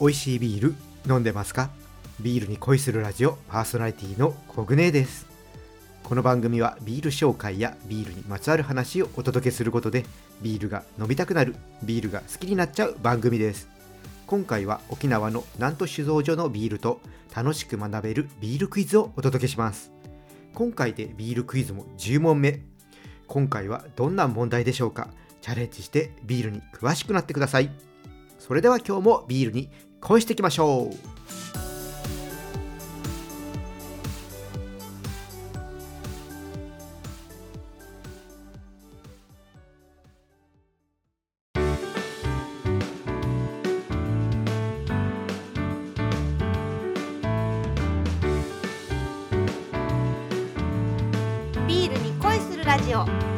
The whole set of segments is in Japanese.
美味しいビール飲んでますか？ビールに恋するラジオパーソナリティのコグネです。この番組はビール紹介やビールにまつわる話をお届けすることでビールが飲みたくなるビールが好きになっちゃう番組です。今回は沖縄の南都酒造所のビールと楽しく学べるビールクイズをお届けします。今回でビールクイズも10問目。今回はどんな問題でしょうか？チャレンジしてビールに詳しくなってください。それでは今日もビールに恋していきましょう。ビールに恋するラジオ。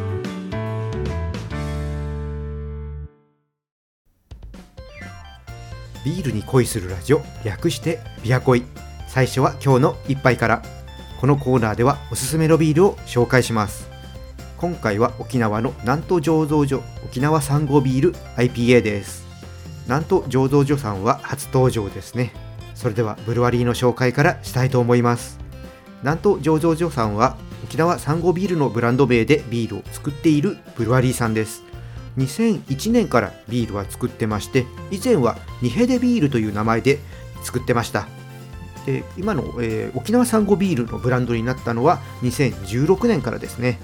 ビールに恋するラジオ略してビア恋。最初は今日の一杯から。このコーナーではおすすめのビールを紹介します。今回は沖縄の南都醸造所沖縄産後ビール IPA です。南都醸造所さんは初登場ですね。それではブルワリーの紹介からしたいと思います。南都醸造所さんは沖縄産後ビールのブランド名でビールを作っているブルワリーさんです。2001年からビールは作ってまして以前はニヘデビールという名前で作ってました。で今の、えー沖縄産後ビールのブランドになったのは2016年からですね。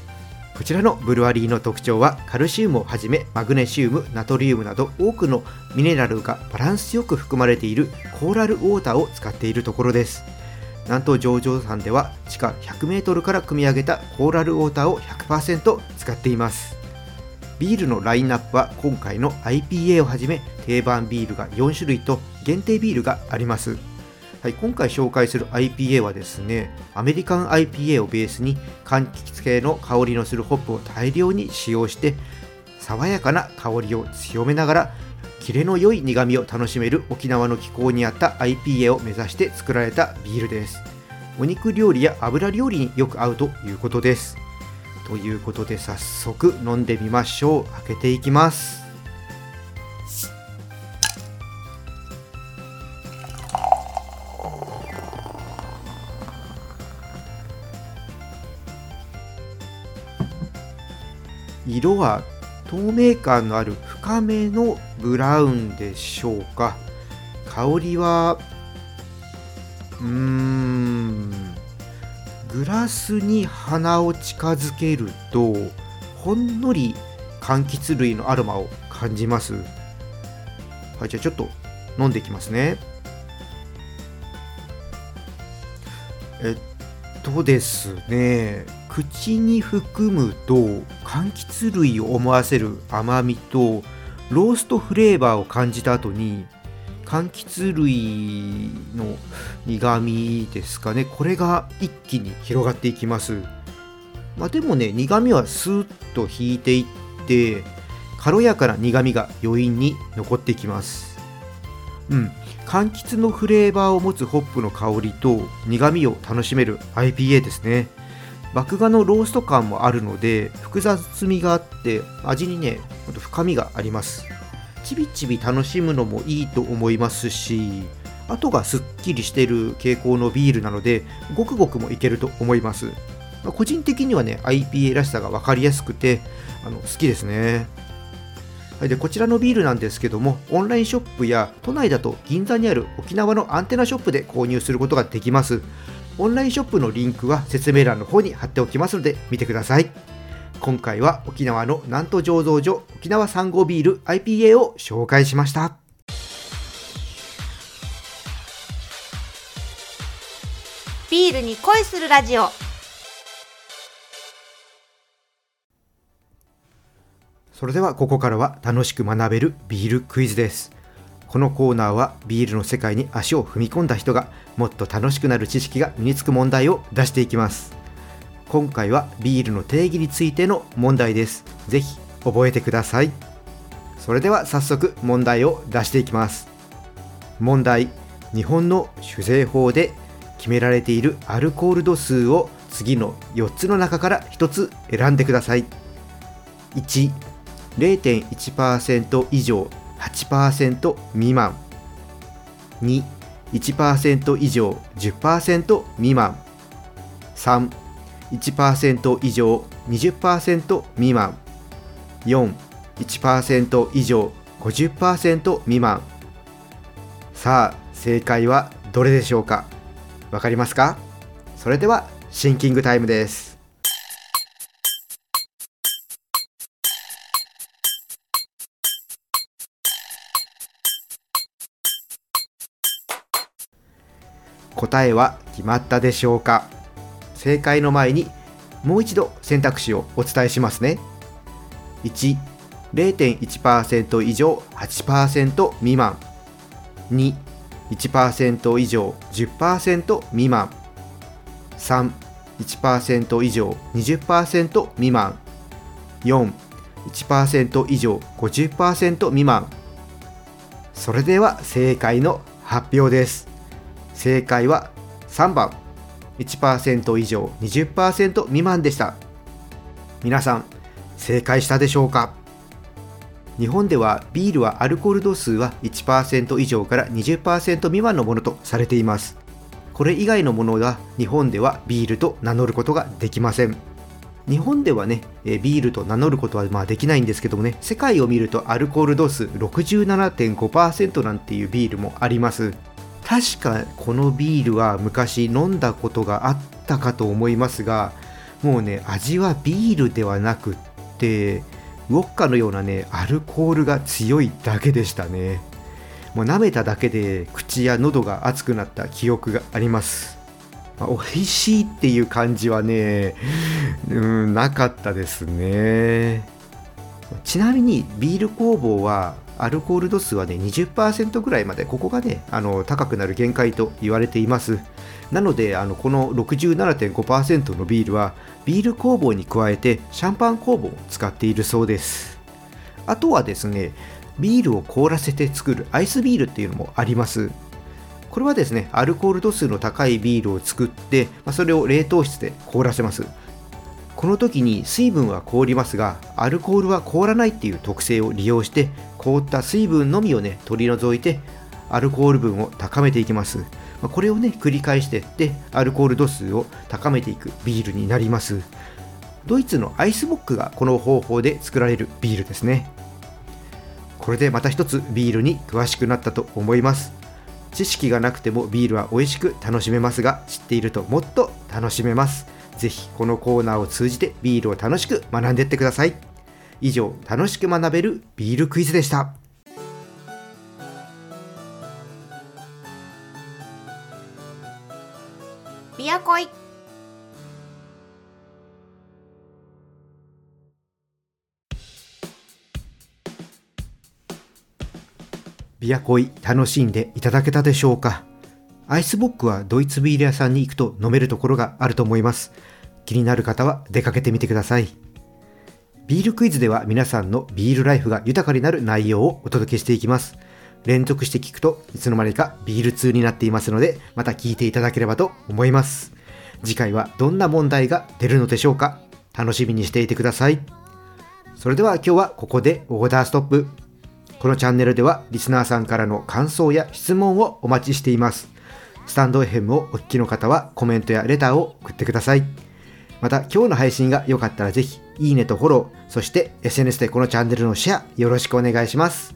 こちらのブルワリーの特徴はカルシウムをはじめマグネシウムナトリウムなど多くのミネラルがバランスよく含まれているコーラルウォーターを使っているところです。南東上場山では地下100メートルから組み上げたコーラルウォーターを100%使っています。ビールのラインナップは今回の IPA をはじめ定番ビールが4種類と限定ビールがあります、はい、今回紹介する IPA はですねアメリカン IPA をベースに柑橘系の香りのするホップを大量に使用して爽やかな香りを強めながらキレの良い苦味を楽しめる沖縄の気候に合った IPA を目指して作られたビールです。お肉料理や油料理によく合うということです。ということで早速飲んでみましょう。開けていきます。色は透明感のある深めのブラウンでしょうか。香りはうーん。グラスに鼻を近づけるとほんのり柑橘類のアロマを感じます。はいじゃあちょっと飲んでいきますね。えっとですね口に含むと柑橘類を思わせる甘みとローストフレーバーを感じた後に柑橘類の苦味ですかね。これが一気に広がっていきます。まあでもね苦味はスーッと引いていって軽やかな苦味が余韻に残っていきます。うん。柑橘のフレーバーを持つホップの香りと苦味を楽しめる IPA ですね。麦芽のロースト感もあるので複雑味があって味にねほんと深みがあります。ちびちび楽しむのもいいと思いますし後がすっきりしている傾向のビールなのでごくごくもいけると思います、まあ個人的にはね IPA らしさが分かりやすくてあの好きですね。はいでこちらのビールなんですけどもオンラインショップや都内だと銀座にある沖縄のアンテナショップで購入することができます。オンラインショップのリンクは説明欄の方に貼っておきますので見てください。今回は沖縄の南都醸造所沖縄産後ビール IPA を紹介しました。ビールに恋するラジオ。それではここからは楽しく学べるビールクイズです。このコーナーはビールの世界に足を踏み込んだ人がもっと楽しくなる知識が身につく問題を出していきます今回はビールの定義についての問題です。ぜひ覚えてください。それでは早速問題を出していきます。問題日本の酒税法で決められているアルコール度数を次の4つの中から1つ選んでください。1 0.1%以上8%未満。2、1%以上10%未満。3、1%以上20%未満。4、1%以上50%未満。さあ正解はどれでしょうか？わかりますか？それではシンキングタイムです。答えは決まったでしょうか？正解の前にもう一度選択肢をお伝えしますね。1 0.1%以上8%未満。2 1%以上10%未満。3 1%以上20%未満。4 1%以上50%未満。それでは正解の発表です。正解は3番。1%以上20%未満でした。皆さん正解したでしょうか？日本ではビールはアルコール度数は1%以上から20%未満のものとされています。これ以外のものは日本ではビールと名乗ることができません。日本ではね、ビールと名乗ることはまあできないんですけどもね、世界を見るとアルコール度数67.5%なんていうビールもあります。確かこのビールは昔飲んだことがあったかと思いますが、もうね、味はビールではなくって、ウォッカのようなねアルコールが強いだけでしたね。もう舐めただけで口や喉が熱くなった記憶があります、まあ、美味しいっていう感じはねうんなかったですね。ちなみにビール工房はアルコール度数はね20%ぐらいまでここがねあの高くなる限界と言われています。なのであのこの67.5%のビールはビール工房に加えてシャンパン工房を使っているそうです。あとはですねビールを凍らせて作るアイスビールっていうのもあります。これはですねアルコール度数の高いビールを作って、まあ、それを冷凍室で凍らせます。この時に水分は凍りますがアルコールは凍らないっていう特性を利用して凍った水分のみをね取り除いてアルコール分を高めていきます。これをね繰り返していってアルコール度数を高めていくビールになります。ドイツのアイスボックがこの方法で作られるビールですね。これでまた一つビールに詳しくなったと思います。知識がなくてもビールは美味しく楽しめますが知っているともっと楽しめます。ぜひこのコーナーを通じてビールを楽しく学んでいってください。以上楽しく学べるビールクイズでした。ビアコイ。ビアコイ楽しんでいただけたでしょうか？アイスボックはドイツビール屋さんに行くと飲めるところがあると思います気になる方は出かけてみてくださいビールクイズでは皆さんのビールライフが豊かになる内容をお届けしていきます連続して聞くといつの間にかビール通になっていますので、また聞いていただければと思います。次回はどんな問題が出るのでしょうか楽しみにしていてください。それでは今日はここでオーダーストップ。このチャンネルではリスナーさんからの感想や質問をお待ちしています。スタンド FM をお聞きの方はコメントやレターを送ってください。また今日の配信が良かったらぜひいいねとフォロー、そして SNS でこのチャンネルのシェアよろしくお願いします。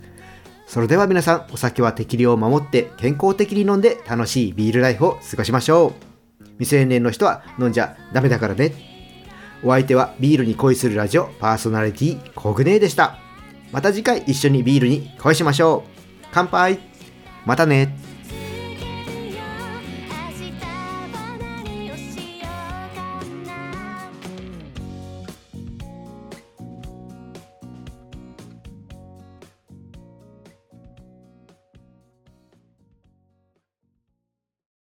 それでは皆さん、お酒は適量を守って健康的に飲んで楽しいビールライフを過ごしましょう。未成年の人は飲んじゃダメだからね。お相手はビールに恋するラジオパーソナリティコグネーでした。また次回一緒にビールに恋しましょう。乾杯またね